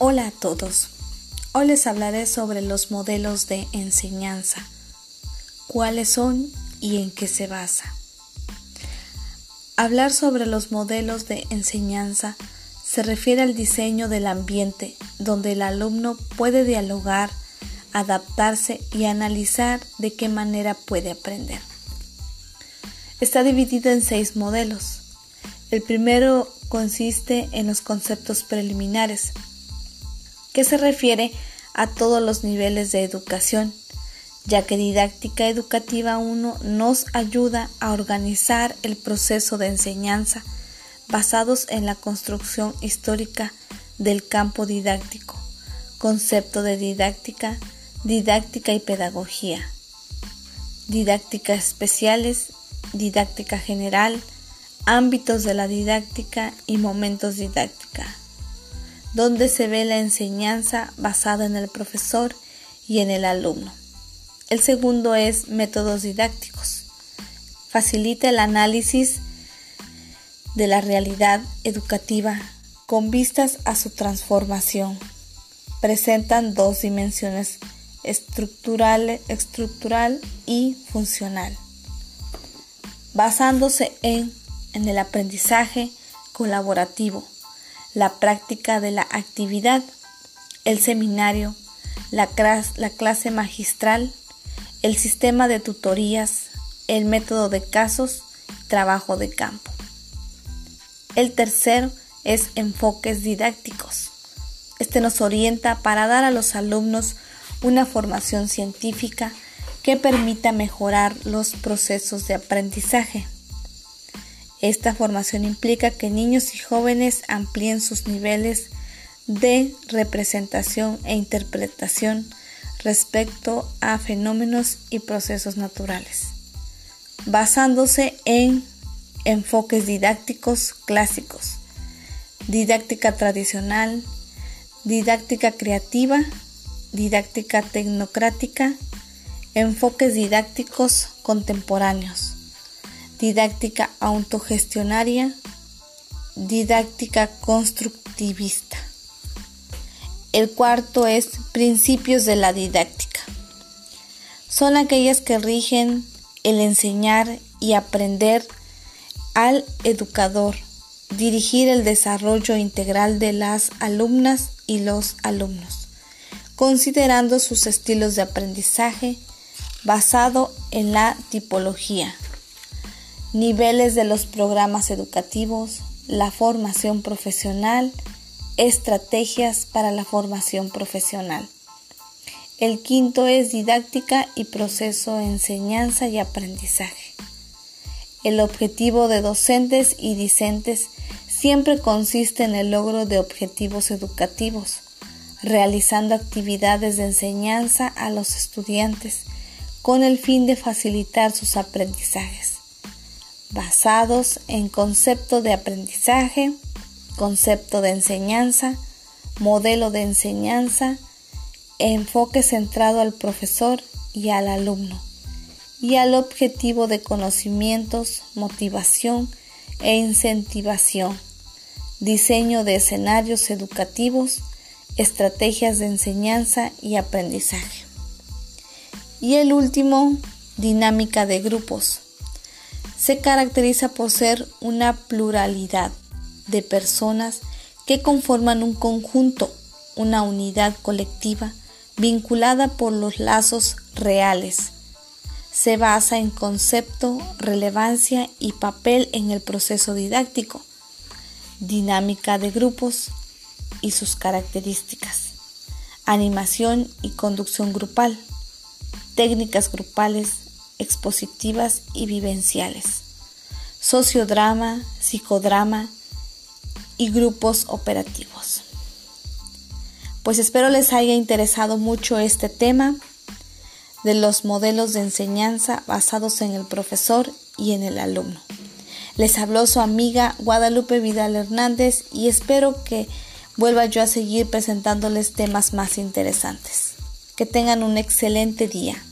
Hola a todos. Hoy les hablaré sobre los modelos de enseñanza, cuáles son y en qué se basa. Hablar sobre los modelos de enseñanza se refiere al diseño del ambiente donde el alumno puede dialogar, adaptarse y analizar de qué manera puede aprender. Está dividido en seis modelos. El primero consiste en los conceptos preliminares, que se refiere a todos los niveles de educación, ya que didáctica educativa 1 nos ayuda a organizar el proceso de enseñanza basados en la construcción histórica del campo didáctico, concepto de didáctica, didáctica y pedagogía, didáctica especiales, didáctica general, ámbitos de la didáctica y momentos didáctica, donde se ve la enseñanza basada en el profesor y en el alumno. El segundo es métodos didácticos. Facilita el análisis de la realidad educativa con vistas a su transformación. Presentan dos dimensiones, estructural, estructural y funcional, basándose en en el aprendizaje colaborativo, la práctica de la actividad, el seminario, la, la clase magistral, el sistema de tutorías, el método de casos, trabajo de campo. El tercero es enfoques didácticos. Este nos orienta para dar a los alumnos una formación científica que permita mejorar los procesos de aprendizaje. Esta formación implica que niños y jóvenes amplíen sus niveles de representación e interpretación respecto a fenómenos y procesos naturales, basándose en enfoques didácticos clásicos, didáctica tradicional, didáctica creativa, didáctica tecnocrática, enfoques didácticos contemporáneos didáctica autogestionaria, didáctica constructivista. El cuarto es principios de la didáctica. Son aquellas que rigen el enseñar y aprender al educador, dirigir el desarrollo integral de las alumnas y los alumnos, considerando sus estilos de aprendizaje basado en la tipología niveles de los programas educativos, la formación profesional, estrategias para la formación profesional. El quinto es didáctica y proceso de enseñanza y aprendizaje. El objetivo de docentes y discentes siempre consiste en el logro de objetivos educativos, realizando actividades de enseñanza a los estudiantes con el fin de facilitar sus aprendizajes basados en concepto de aprendizaje, concepto de enseñanza, modelo de enseñanza, enfoque centrado al profesor y al alumno, y al objetivo de conocimientos, motivación e incentivación, diseño de escenarios educativos, estrategias de enseñanza y aprendizaje. Y el último, dinámica de grupos se caracteriza por ser una pluralidad de personas que conforman un conjunto, una unidad colectiva vinculada por los lazos reales. Se basa en concepto, relevancia y papel en el proceso didáctico, dinámica de grupos y sus características, animación y conducción grupal, técnicas grupales expositivas y vivenciales, sociodrama, psicodrama y grupos operativos. Pues espero les haya interesado mucho este tema de los modelos de enseñanza basados en el profesor y en el alumno. Les habló su amiga Guadalupe Vidal Hernández y espero que vuelva yo a seguir presentándoles temas más interesantes. Que tengan un excelente día.